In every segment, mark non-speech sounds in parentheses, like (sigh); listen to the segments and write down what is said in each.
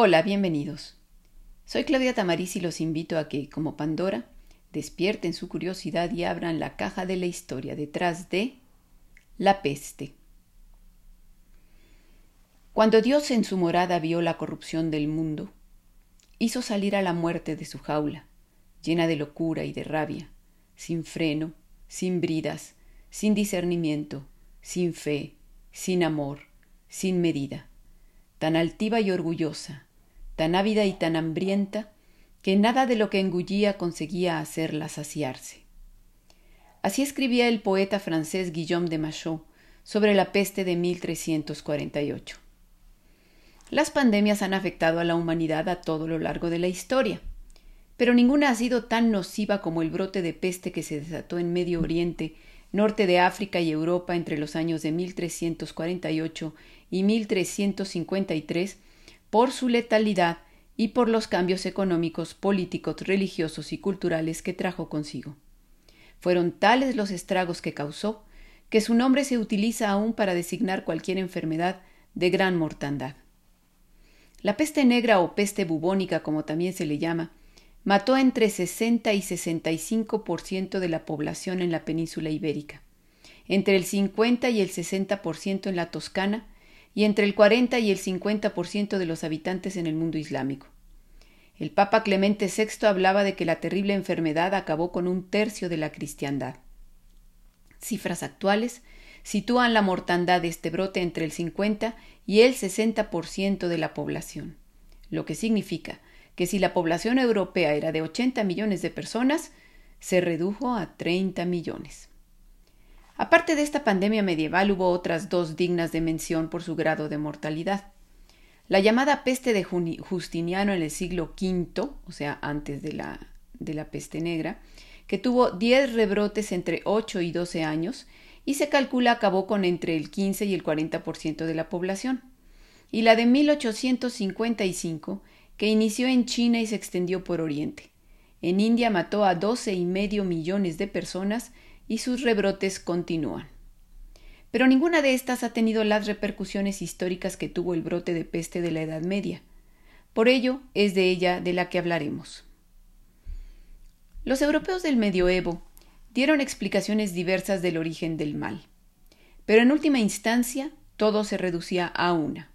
Hola, bienvenidos. Soy Claudia Tamariz y los invito a que, como Pandora, despierten su curiosidad y abran la caja de la historia detrás de la peste. Cuando Dios en su morada vio la corrupción del mundo, hizo salir a la muerte de su jaula, llena de locura y de rabia, sin freno, sin bridas, sin discernimiento, sin fe, sin amor, sin medida, tan altiva y orgullosa, tan ávida y tan hambrienta, que nada de lo que engullía conseguía hacerla saciarse. Así escribía el poeta francés Guillaume de Machaut sobre la peste de 1348. Las pandemias han afectado a la humanidad a todo lo largo de la historia, pero ninguna ha sido tan nociva como el brote de peste que se desató en Medio Oriente, norte de África y Europa entre los años de 1348 y 1353 por su letalidad y por los cambios económicos, políticos, religiosos y culturales que trajo consigo. Fueron tales los estragos que causó que su nombre se utiliza aún para designar cualquier enfermedad de gran mortandad. La peste negra o peste bubónica, como también se le llama, mató entre 60 y 65% de la población en la península ibérica, entre el 50 y el 60% en la Toscana y entre el 40 y el 50% de los habitantes en el mundo islámico. El Papa Clemente VI hablaba de que la terrible enfermedad acabó con un tercio de la cristiandad. Cifras actuales sitúan la mortandad de este brote entre el 50 y el 60% de la población, lo que significa que si la población europea era de 80 millones de personas, se redujo a 30 millones. Aparte de esta pandemia medieval hubo otras dos dignas de mención por su grado de mortalidad. La llamada peste de Justiniano en el siglo V, o sea, antes de la, de la peste negra, que tuvo 10 rebrotes entre 8 y 12 años y se calcula acabó con entre el 15 y el 40% de la población. Y la de 1855, que inició en China y se extendió por Oriente. En India mató a doce y medio millones de personas y sus rebrotes continúan. Pero ninguna de estas ha tenido las repercusiones históricas que tuvo el brote de peste de la Edad Media. Por ello es de ella de la que hablaremos. Los europeos del medioevo dieron explicaciones diversas del origen del mal, pero en última instancia todo se reducía a una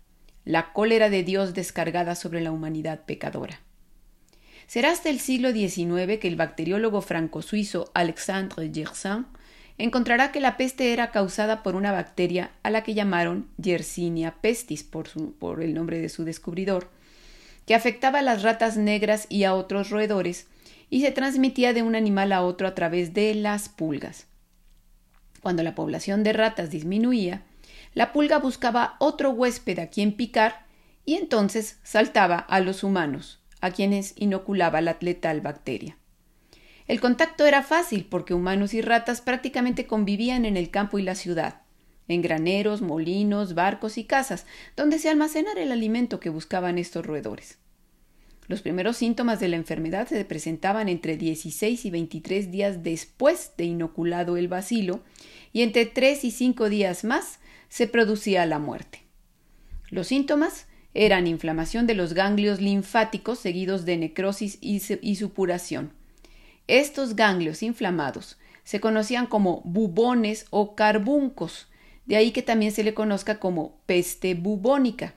la cólera de Dios descargada sobre la humanidad pecadora. Será hasta el siglo XIX que el bacteriólogo franco-suizo Alexandre Yersin encontrará que la peste era causada por una bacteria a la que llamaron Yersinia pestis por, por el nombre de su descubridor, que afectaba a las ratas negras y a otros roedores y se transmitía de un animal a otro a través de las pulgas. Cuando la población de ratas disminuía, la pulga buscaba otro huésped a quien picar y entonces saltaba a los humanos, a quienes inoculaba la letal bacteria. El contacto era fácil porque humanos y ratas prácticamente convivían en el campo y la ciudad, en graneros, molinos, barcos y casas, donde se almacenara el alimento que buscaban estos roedores. Los primeros síntomas de la enfermedad se presentaban entre 16 y 23 días después de inoculado el bacilo y entre 3 y 5 días más se producía la muerte. Los síntomas eran inflamación de los ganglios linfáticos seguidos de necrosis y supuración, estos ganglios inflamados se conocían como bubones o carbuncos, de ahí que también se le conozca como peste bubónica.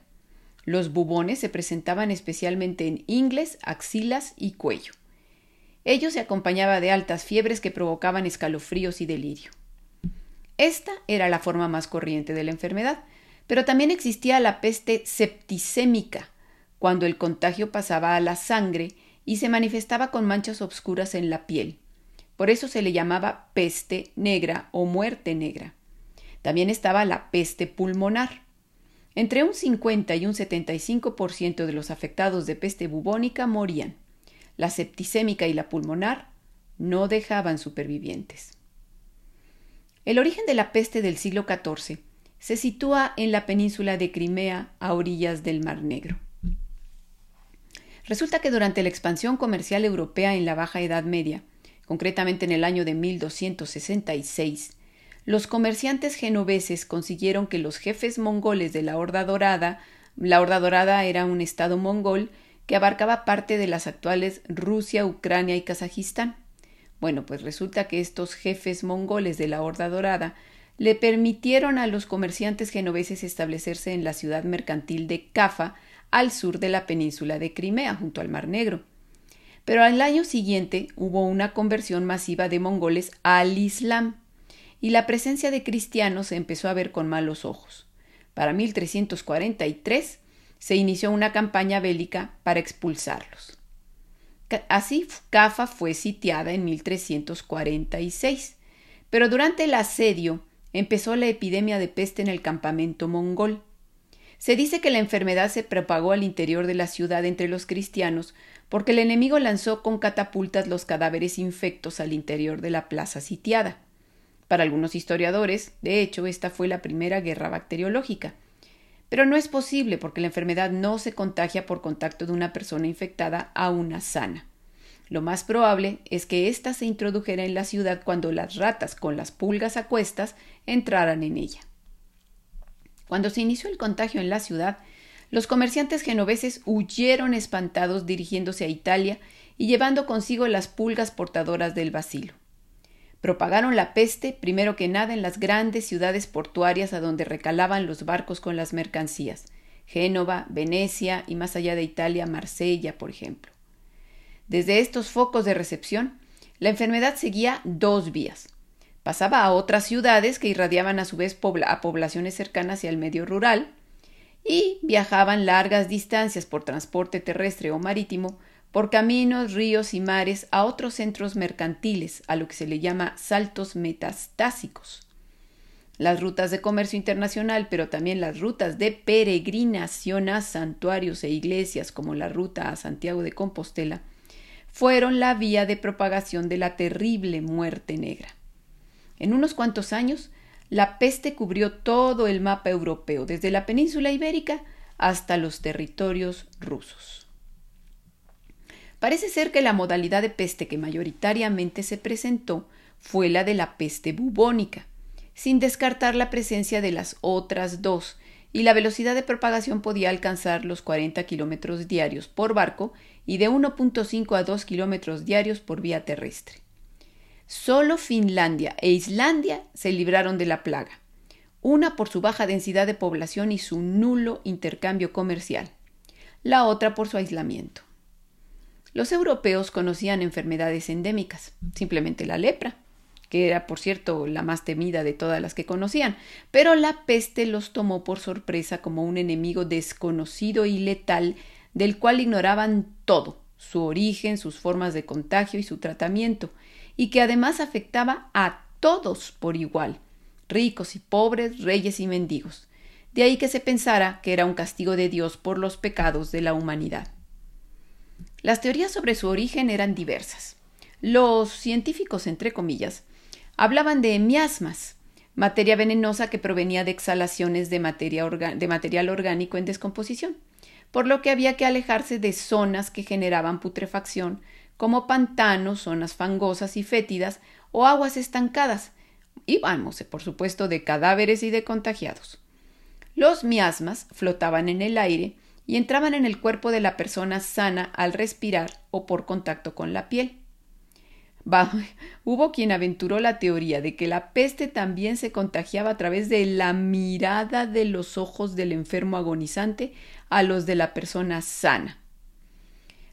Los bubones se presentaban especialmente en ingles, axilas y cuello. Ello se acompañaba de altas fiebres que provocaban escalofríos y delirio. Esta era la forma más corriente de la enfermedad, pero también existía la peste septicémica, cuando el contagio pasaba a la sangre y se manifestaba con manchas obscuras en la piel. Por eso se le llamaba peste negra o muerte negra. También estaba la peste pulmonar. Entre un 50 y un 75% de los afectados de peste bubónica morían. La septicémica y la pulmonar no dejaban supervivientes. El origen de la peste del siglo XIV se sitúa en la península de Crimea a orillas del Mar Negro. Resulta que durante la expansión comercial europea en la Baja Edad Media, concretamente en el año de 1266, los comerciantes genoveses consiguieron que los jefes mongoles de la Horda Dorada La Horda Dorada era un estado mongol que abarcaba parte de las actuales Rusia, Ucrania y Kazajistán. Bueno, pues resulta que estos jefes mongoles de la Horda Dorada le permitieron a los comerciantes genoveses establecerse en la ciudad mercantil de Cafa, al sur de la península de Crimea, junto al Mar Negro. Pero al año siguiente hubo una conversión masiva de mongoles al Islam, y la presencia de cristianos se empezó a ver con malos ojos. Para 1343 se inició una campaña bélica para expulsarlos. Así, Cafa fue sitiada en 1346, pero durante el asedio empezó la epidemia de peste en el campamento mongol. Se dice que la enfermedad se propagó al interior de la ciudad entre los cristianos porque el enemigo lanzó con catapultas los cadáveres infectos al interior de la plaza sitiada. Para algunos historiadores, de hecho, esta fue la primera guerra bacteriológica. Pero no es posible porque la enfermedad no se contagia por contacto de una persona infectada a una sana. Lo más probable es que ésta se introdujera en la ciudad cuando las ratas con las pulgas a cuestas entraran en ella. Cuando se inició el contagio en la ciudad, los comerciantes genoveses huyeron espantados dirigiéndose a Italia y llevando consigo las pulgas portadoras del bacilo. Propagaron la peste primero que nada en las grandes ciudades portuarias a donde recalaban los barcos con las mercancías, Génova, Venecia y más allá de Italia, Marsella, por ejemplo. Desde estos focos de recepción, la enfermedad seguía dos vías. Pasaba a otras ciudades que irradiaban a su vez a poblaciones cercanas y al medio rural, y viajaban largas distancias por transporte terrestre o marítimo por caminos, ríos y mares a otros centros mercantiles, a lo que se le llama saltos metastásicos. Las rutas de comercio internacional, pero también las rutas de peregrinación a santuarios e iglesias, como la ruta a Santiago de Compostela, fueron la vía de propagación de la terrible muerte negra. En unos cuantos años, la peste cubrió todo el mapa europeo, desde la península ibérica hasta los territorios rusos. Parece ser que la modalidad de peste que mayoritariamente se presentó fue la de la peste bubónica, sin descartar la presencia de las otras dos, y la velocidad de propagación podía alcanzar los 40 kilómetros diarios por barco y de 1.5 a 2 kilómetros diarios por vía terrestre. Solo Finlandia e Islandia se libraron de la plaga, una por su baja densidad de población y su nulo intercambio comercial, la otra por su aislamiento. Los europeos conocían enfermedades endémicas, simplemente la lepra, que era, por cierto, la más temida de todas las que conocían, pero la peste los tomó por sorpresa como un enemigo desconocido y letal del cual ignoraban todo, su origen, sus formas de contagio y su tratamiento, y que además afectaba a todos por igual, ricos y pobres, reyes y mendigos. De ahí que se pensara que era un castigo de Dios por los pecados de la humanidad. Las teorías sobre su origen eran diversas. Los científicos, entre comillas, hablaban de miasmas, materia venenosa que provenía de exhalaciones de, de material orgánico en descomposición, por lo que había que alejarse de zonas que generaban putrefacción, como pantanos, zonas fangosas y fétidas o aguas estancadas, y vamos, por supuesto, de cadáveres y de contagiados. Los miasmas flotaban en el aire y entraban en el cuerpo de la persona sana al respirar o por contacto con la piel. (laughs) hubo quien aventuró la teoría de que la peste también se contagiaba a través de la mirada de los ojos del enfermo agonizante a los de la persona sana.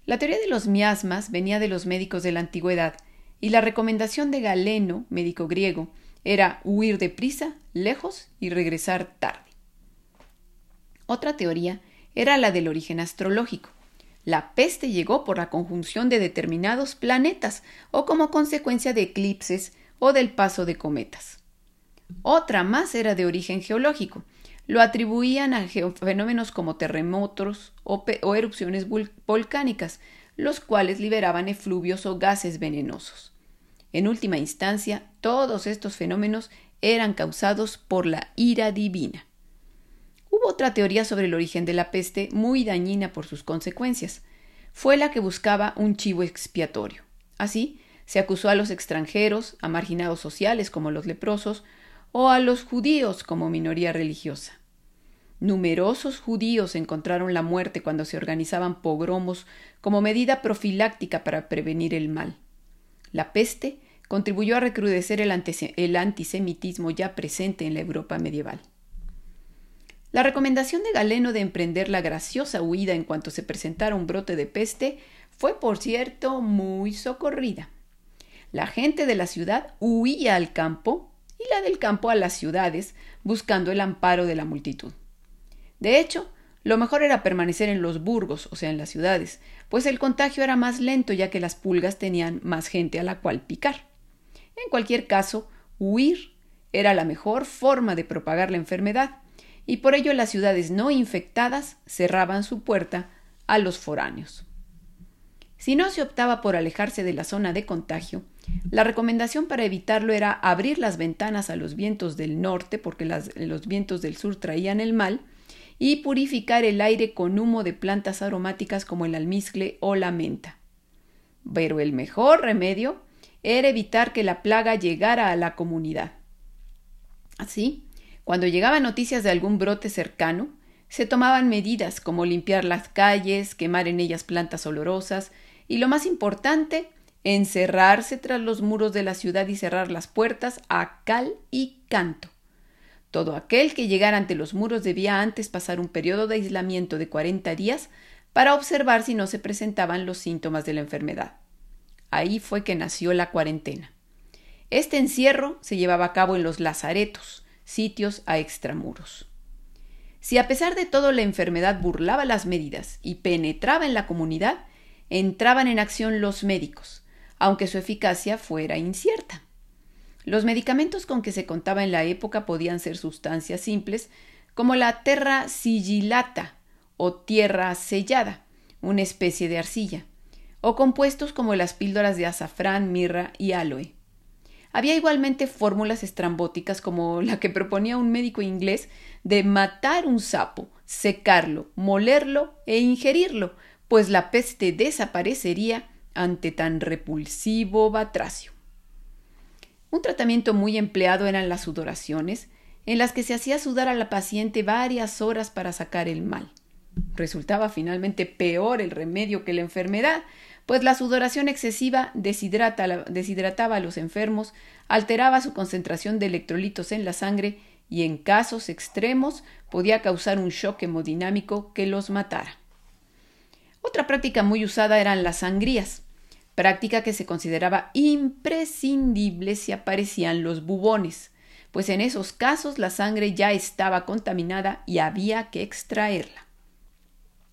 La teoría de los miasmas venía de los médicos de la antigüedad, y la recomendación de Galeno, médico griego, era huir deprisa, lejos y regresar tarde. Otra teoría era la del origen astrológico. La peste llegó por la conjunción de determinados planetas o como consecuencia de eclipses o del paso de cometas. Otra más era de origen geológico. Lo atribuían a fenómenos como terremotos o, o erupciones volcánicas, los cuales liberaban efluvios o gases venenosos. En última instancia, todos estos fenómenos eran causados por la ira divina. Hubo otra teoría sobre el origen de la peste muy dañina por sus consecuencias. Fue la que buscaba un chivo expiatorio. Así, se acusó a los extranjeros, a marginados sociales como los leprosos, o a los judíos como minoría religiosa. Numerosos judíos encontraron la muerte cuando se organizaban pogromos como medida profiláctica para prevenir el mal. La peste contribuyó a recrudecer el, el, antisemitismo ya presente en la Europa medieval. La recomendación de Galeno de emprender la graciosa huida en cuanto se presentara un brote de peste fue, por cierto, muy socorrida. La gente de la ciudad huía al campo y la del campo a las ciudades, buscando el amparo de la multitud. De hecho, lo mejor era permanecer en los burgos, o sea, en las ciudades, pues el contagio era más lento ya que las pulgas tenían más gente a la cual picar. En cualquier caso, huir era la mejor forma de propagar la enfermedad, y por ello las ciudades no infectadas cerraban su puerta a los foráneos. Si no se optaba por alejarse de la zona de contagio, la recomendación para evitarlo era abrir las ventanas a los vientos del norte, porque los vientos del sur traían el mal, y purificar el aire con humo de plantas aromáticas como el almizcle o la menta. Pero el mejor remedio era evitar que la plaga llegara a la comunidad. Así, cuando llegaban noticias de algún brote cercano, se tomaban medidas como limpiar las calles, quemar en ellas plantas olorosas y, lo más importante, encerrarse tras los muros de la ciudad y cerrar las puertas a cal y canto. Todo aquel que llegara ante los muros debía antes pasar un periodo de aislamiento de 40 días para observar si no se presentaban los síntomas de la enfermedad. Ahí fue que nació la cuarentena. Este encierro se llevaba a cabo en los lazaretos, sitios a extramuros. Si a pesar de todo la enfermedad burlaba las medidas y penetraba en la comunidad, entraban en acción los médicos, aunque su eficacia fuera incierta. Los medicamentos con que se contaba en la época podían ser sustancias simples, como la terra sigillata o tierra sellada, una especie de arcilla, o compuestos como las píldoras de azafrán, mirra y aloe. Había igualmente fórmulas estrambóticas como la que proponía un médico inglés de matar un sapo, secarlo, molerlo e ingerirlo, pues la peste desaparecería ante tan repulsivo batracio. Un tratamiento muy empleado eran las sudoraciones, en las que se hacía sudar a la paciente varias horas para sacar el mal. Resultaba finalmente peor el remedio que la enfermedad, pues la sudoración excesiva deshidrataba a los enfermos, alteraba su concentración de electrolitos en la sangre y en casos extremos podía causar un shock hemodinámico que los matara. Otra práctica muy usada eran las sangrías práctica que se consideraba imprescindible si aparecían los bubones, pues en esos casos la sangre ya estaba contaminada y había que extraerla.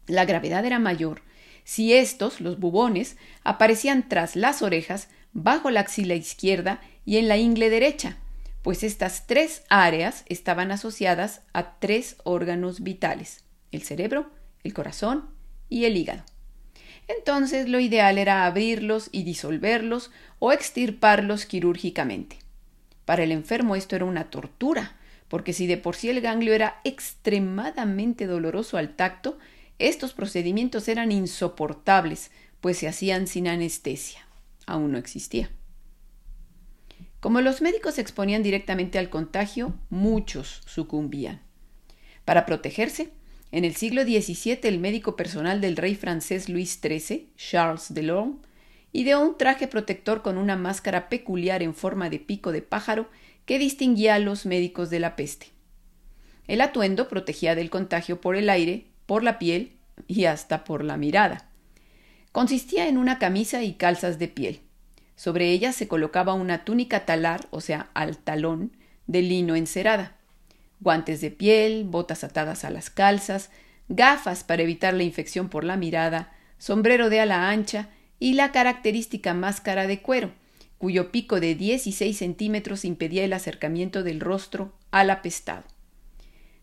La gravedad era mayor si estos, los bubones, aparecían tras las orejas, bajo la axila izquierda y en la ingle derecha, pues estas tres áreas estaban asociadas a tres órganos vitales, el cerebro, el corazón y el hígado entonces lo ideal era abrirlos y disolverlos o extirparlos quirúrgicamente. Para el enfermo esto era una tortura, porque si de por sí el ganglio era extremadamente doloroso al tacto, estos procedimientos eran insoportables, pues se hacían sin anestesia. Aún no existía. Como los médicos se exponían directamente al contagio, muchos sucumbían. Para protegerse, en el siglo XVII, el médico personal del rey francés Luis XIII, Charles Delorme, ideó un traje protector con una máscara peculiar en forma de pico de pájaro que distinguía a los médicos de la peste. El atuendo protegía del contagio por el aire, por la piel y hasta por la mirada. Consistía en una camisa y calzas de piel. Sobre ella se colocaba una túnica talar, o sea, al talón, de lino encerada guantes de piel, botas atadas a las calzas, gafas para evitar la infección por la mirada, sombrero de ala ancha y la característica máscara de cuero, cuyo pico de 16 centímetros impedía el acercamiento del rostro al apestado.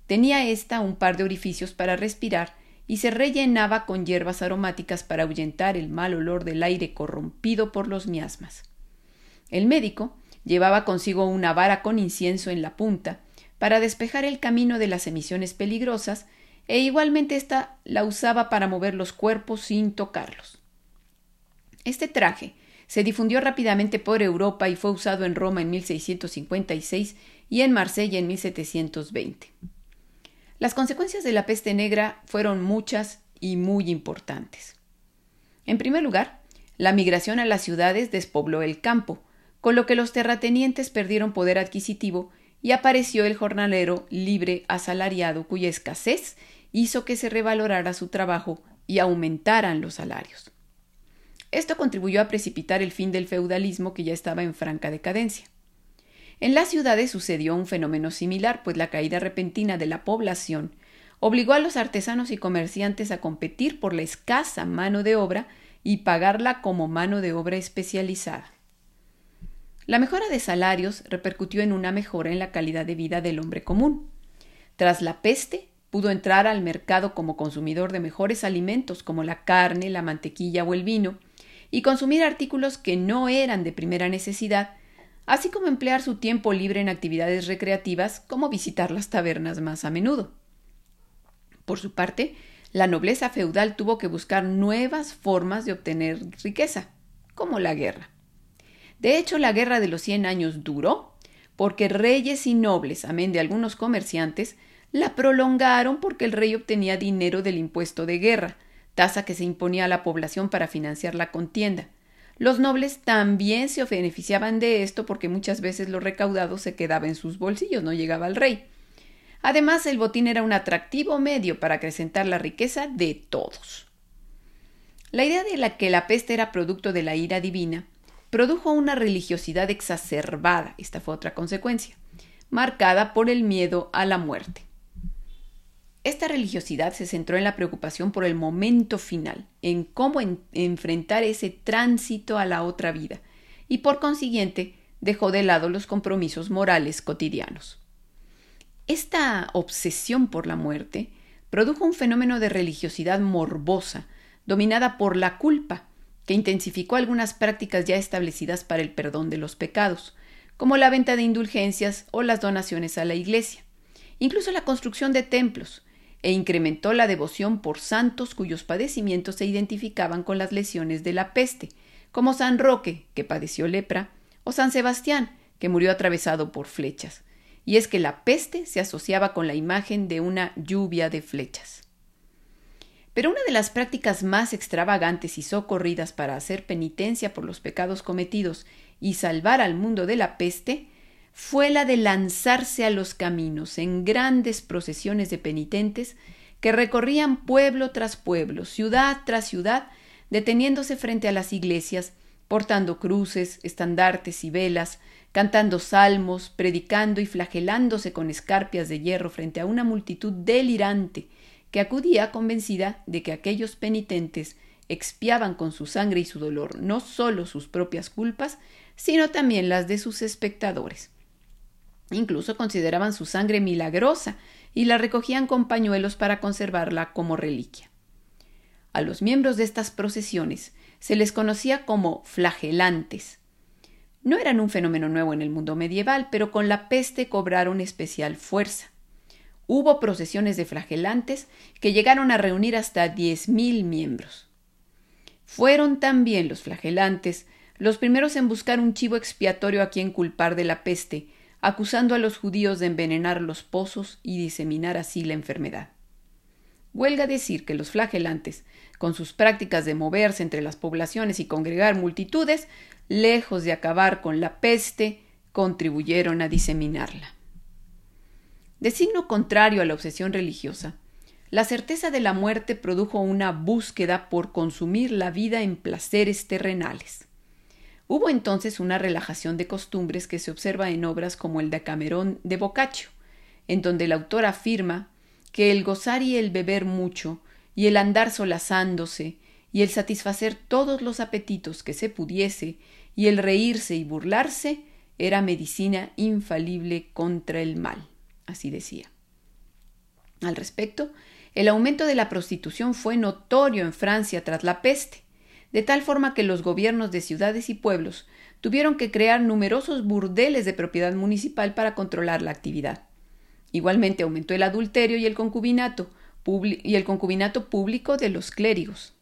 Tenía ésta un par de orificios para respirar y se rellenaba con hierbas aromáticas para ahuyentar el mal olor del aire corrompido por los miasmas. El médico llevaba consigo una vara con incienso en la punta para despejar el camino de las emisiones peligrosas e igualmente ésta la usaba para mover los cuerpos sin tocarlos. Este traje se difundió rápidamente por Europa y fue usado en Roma en 1656 y en Marsella en 1720. Las consecuencias de la peste negra fueron muchas y muy importantes. En primer lugar, la migración a las ciudades despobló el campo, con lo que los terratenientes perdieron poder adquisitivo y apareció el jornalero libre asalariado cuya escasez hizo que se revalorara su trabajo y aumentaran los salarios. Esto contribuyó a precipitar el fin del feudalismo que ya estaba en franca decadencia. En las ciudades sucedió un fenómeno similar, pues la caída repentina de la población obligó a los artesanos y comerciantes a competir por la escasa mano de obra y pagarla como mano de obra especializada. La mejora de salarios repercutió en una mejora en la calidad de vida del hombre común. Tras la peste, pudo entrar al mercado como consumidor de mejores alimentos como la carne, la mantequilla o el vino, y consumir artículos que no eran de primera necesidad, así como emplear su tiempo libre en actividades recreativas como visitar las tabernas más a menudo. Por su parte, la nobleza feudal tuvo que buscar nuevas formas de obtener riqueza, como la guerra. De hecho, la guerra de los cien años duró porque reyes y nobles, amén de algunos comerciantes, la prolongaron porque el rey obtenía dinero del impuesto de guerra, tasa que se imponía a la población para financiar la contienda. Los nobles también se beneficiaban de esto porque muchas veces lo recaudado se quedaba en sus bolsillos, no llegaba al rey. Además, el botín era un atractivo medio para acrecentar la riqueza de todos. La idea de la que la peste era producto de la ira divina produjo una religiosidad exacerbada, esta fue otra consecuencia, marcada por el miedo a la muerte. Esta religiosidad se centró en la preocupación por el momento final, en cómo enfrentar ese tránsito a la otra vida, y por consiguiente dejó de lado los compromisos morales cotidianos. Esta obsesión por la muerte produjo un fenómeno de religiosidad morbosa, dominada por la culpa, que intensificó algunas prácticas ya establecidas para el perdón de los pecados, como la venta de indulgencias o las donaciones a la Iglesia, incluso la construcción de templos, e incrementó la devoción por santos cuyos padecimientos se identificaban con las lesiones de la peste, como San Roque, que padeció lepra, o San Sebastián, que murió atravesado por flechas. Y es que la peste se asociaba con la imagen de una lluvia de flechas. Pero una de las prácticas más extravagantes y socorridas para hacer penitencia por los pecados cometidos y salvar al mundo de la peste fue la de lanzarse a los caminos en grandes procesiones de penitentes que recorrían pueblo tras pueblo, ciudad tras ciudad, deteniéndose frente a las iglesias, portando cruces, estandartes y velas, cantando salmos, predicando y flagelándose con escarpias de hierro frente a una multitud delirante que acudía convencida de que aquellos penitentes expiaban con su sangre y su dolor no sólo sus propias culpas, sino también las de sus espectadores. Incluso consideraban su sangre milagrosa y la recogían con pañuelos para conservarla como reliquia. A los miembros de estas procesiones se les conocía como flagelantes. No eran un fenómeno nuevo en el mundo medieval, pero con la peste cobraron especial fuerza. Hubo procesiones de flagelantes que llegaron a reunir hasta diez mil miembros. Fueron también los flagelantes los primeros en buscar un chivo expiatorio a quien culpar de la peste, acusando a los judíos de envenenar los pozos y diseminar así la enfermedad. Huelga decir que los flagelantes, con sus prácticas de moverse entre las poblaciones y congregar multitudes, lejos de acabar con la peste, contribuyeron a diseminarla. De signo contrario a la obsesión religiosa, la certeza de la muerte produjo una búsqueda por consumir la vida en placeres terrenales. Hubo entonces una relajación de costumbres que se observa en obras como el Decamerón de Boccaccio, en donde el autor afirma que el gozar y el beber mucho, y el andar solazándose, y el satisfacer todos los apetitos que se pudiese, y el reírse y burlarse, era medicina infalible contra el mal. Así decía. Al respecto, el aumento de la prostitución fue notorio en Francia tras la peste, de tal forma que los gobiernos de ciudades y pueblos tuvieron que crear numerosos burdeles de propiedad municipal para controlar la actividad. Igualmente aumentó el adulterio y el concubinato, y el concubinato público de los clérigos.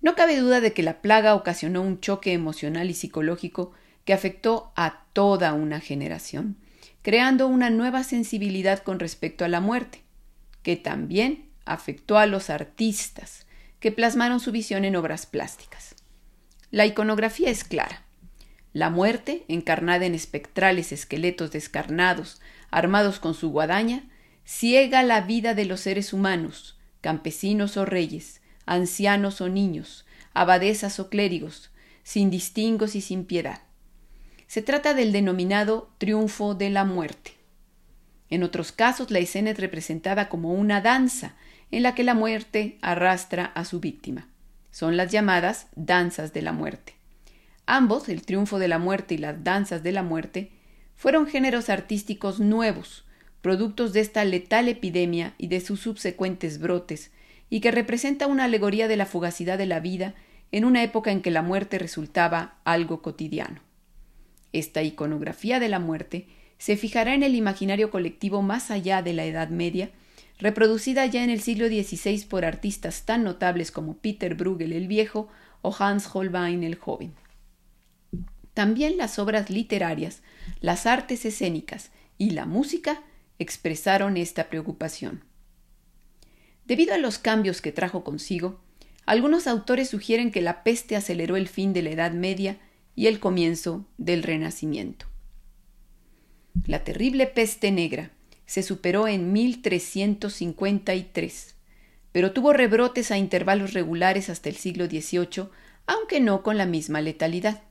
No cabe duda de que la plaga ocasionó un choque emocional y psicológico que afectó a toda una generación, creando una nueva sensibilidad con respecto a la muerte. que también afectó a los artistas, que plasmaron su visión en obras plásticas. La iconografía es clara. La muerte, encarnada en espectrales esqueletos descarnados, armados con su guadaña, ciega la vida de los seres humanos, campesinos o reyes, ancianos o niños, abadesas o clérigos, sin distingos y sin piedad. Se trata del denominado triunfo de la muerte. En otros casos la escena es representada como una danza en la que la muerte arrastra a su víctima. Son las llamadas danzas de la muerte. Ambos, el triunfo de la muerte y las danzas de la muerte, fueron géneros artísticos nuevos, productos de esta letal epidemia y de sus subsecuentes brotes, y que representa una alegoría de la fugacidad de la vida en una época en que la muerte resultaba algo cotidiano. Esta iconografía de la muerte se fijará en el imaginario colectivo más allá de la Edad Media, reproducida ya en el siglo XVI por artistas tan notables como Peter Bruegel el Viejo o Hans Holbein el Joven. También las obras literarias, las artes escénicas y la música expresaron esta preocupación. Debido a los cambios que trajo consigo, algunos autores sugieren que la peste aceleró el fin de la Edad Media y el comienzo del Renacimiento. La terrible peste negra se superó en 1353, pero tuvo rebrotes a intervalos regulares hasta el siglo XVIII, aunque no con la misma letalidad.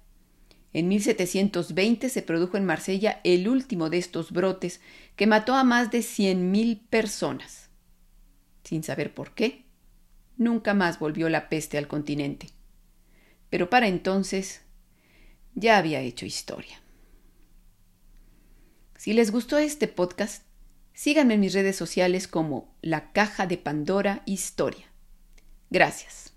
En 1720 se produjo en Marsella el último de estos brotes que mató a más de 100.000 personas. Sin saber por qué, nunca más volvió la peste al continente. Pero para entonces ya había hecho historia. Si les gustó este podcast, síganme en mis redes sociales como La Caja de Pandora Historia. Gracias.